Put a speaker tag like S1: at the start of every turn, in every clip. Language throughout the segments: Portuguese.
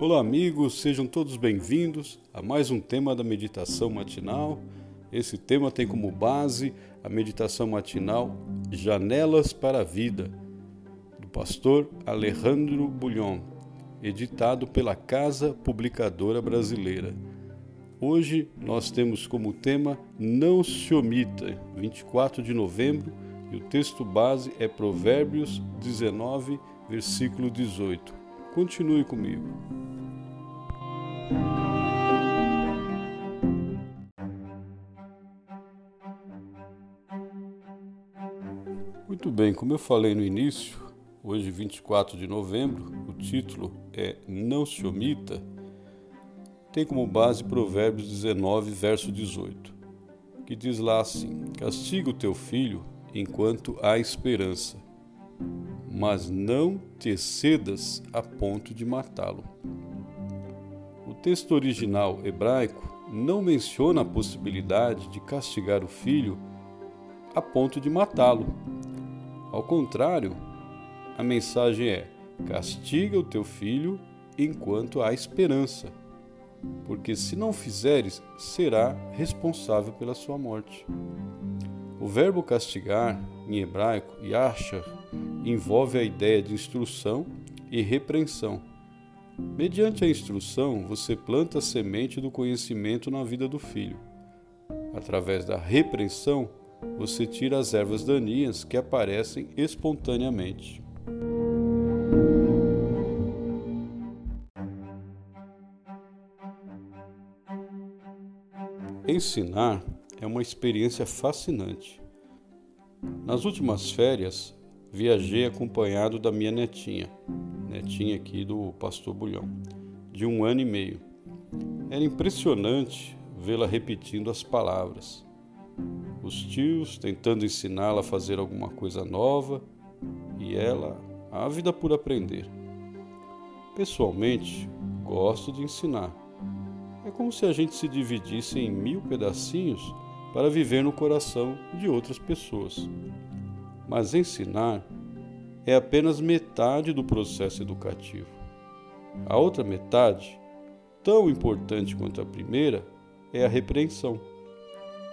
S1: Olá, amigos, sejam todos bem-vindos a mais um tema da meditação matinal. Esse tema tem como base a meditação matinal Janelas para a Vida, do pastor Alejandro Bulhon, editado pela Casa Publicadora Brasileira. Hoje nós temos como tema Não se omita, 24 de novembro, e o texto base é Provérbios 19, versículo 18. Continue comigo. Muito bem, como eu falei no início, hoje 24 de novembro, o título é Não se omita, tem como base Provérbios 19, verso 18, que diz lá assim: Castiga o teu filho enquanto há esperança, mas não te excedas a ponto de matá-lo. Texto original hebraico não menciona a possibilidade de castigar o filho a ponto de matá-lo. Ao contrário, a mensagem é: castiga o teu filho enquanto há esperança, porque se não fizeres, será responsável pela sua morte. O verbo castigar, em hebraico, yashar, envolve a ideia de instrução e repreensão. Mediante a instrução, você planta a semente do conhecimento na vida do filho. Através da repreensão, você tira as ervas daninhas que aparecem espontaneamente. Ensinar é uma experiência fascinante. Nas últimas férias, viajei acompanhado da minha netinha, netinha aqui do pastor Bulhão, de um ano e meio. Era impressionante vê-la repetindo as palavras. Os tios tentando ensiná-la a fazer alguma coisa nova e ela ávida por aprender. Pessoalmente, gosto de ensinar. É como se a gente se dividisse em mil pedacinhos para viver no coração de outras pessoas. Mas ensinar é apenas metade do processo educativo. A outra metade, tão importante quanto a primeira, é a repreensão,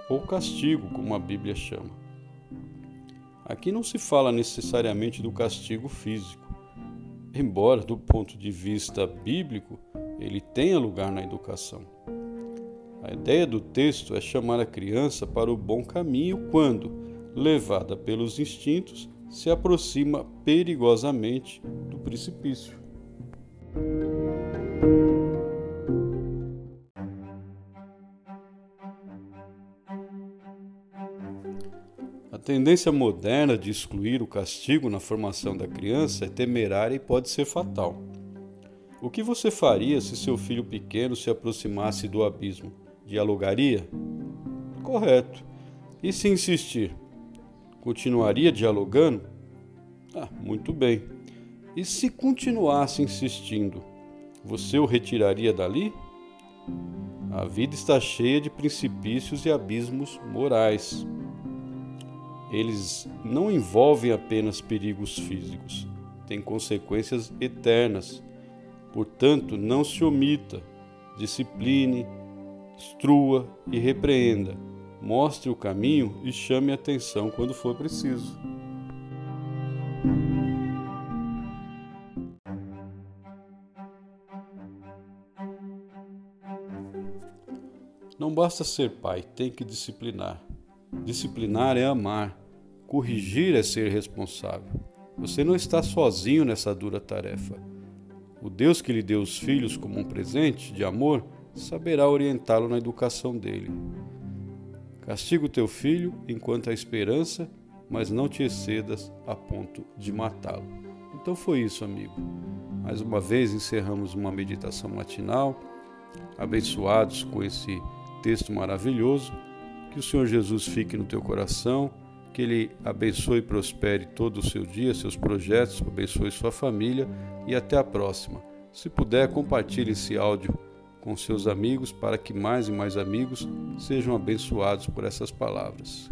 S1: ou castigo, como a Bíblia chama. Aqui não se fala necessariamente do castigo físico, embora, do ponto de vista bíblico, ele tenha lugar na educação. A ideia do texto é chamar a criança para o bom caminho quando, levada pelos instintos, se aproxima perigosamente do precipício. A tendência moderna de excluir o castigo na formação da criança é temerária e pode ser fatal. O que você faria se seu filho pequeno se aproximasse do abismo? Dialogaria? Correto. E se insistir? Continuaria dialogando? Ah, muito bem. E se continuasse insistindo, você o retiraria dali? A vida está cheia de precipícios e abismos morais. Eles não envolvem apenas perigos físicos, têm consequências eternas. Portanto, não se omita, discipline, instrua e repreenda, mostre o caminho e chame atenção quando for preciso. Não basta ser pai, tem que disciplinar. Disciplinar é amar, corrigir é ser responsável. Você não está sozinho nessa dura tarefa. O Deus que lhe deu os filhos como um presente de amor saberá orientá-lo na educação dele. Castiga o teu filho enquanto há esperança, mas não te excedas a ponto de matá-lo. Então foi isso, amigo. Mais uma vez encerramos uma meditação matinal, abençoados com esse texto maravilhoso. Que o Senhor Jesus fique no teu coração, que Ele abençoe e prospere todo o seu dia, seus projetos, abençoe sua família e até a próxima. Se puder, compartilhe esse áudio com seus amigos para que mais e mais amigos sejam abençoados por essas palavras.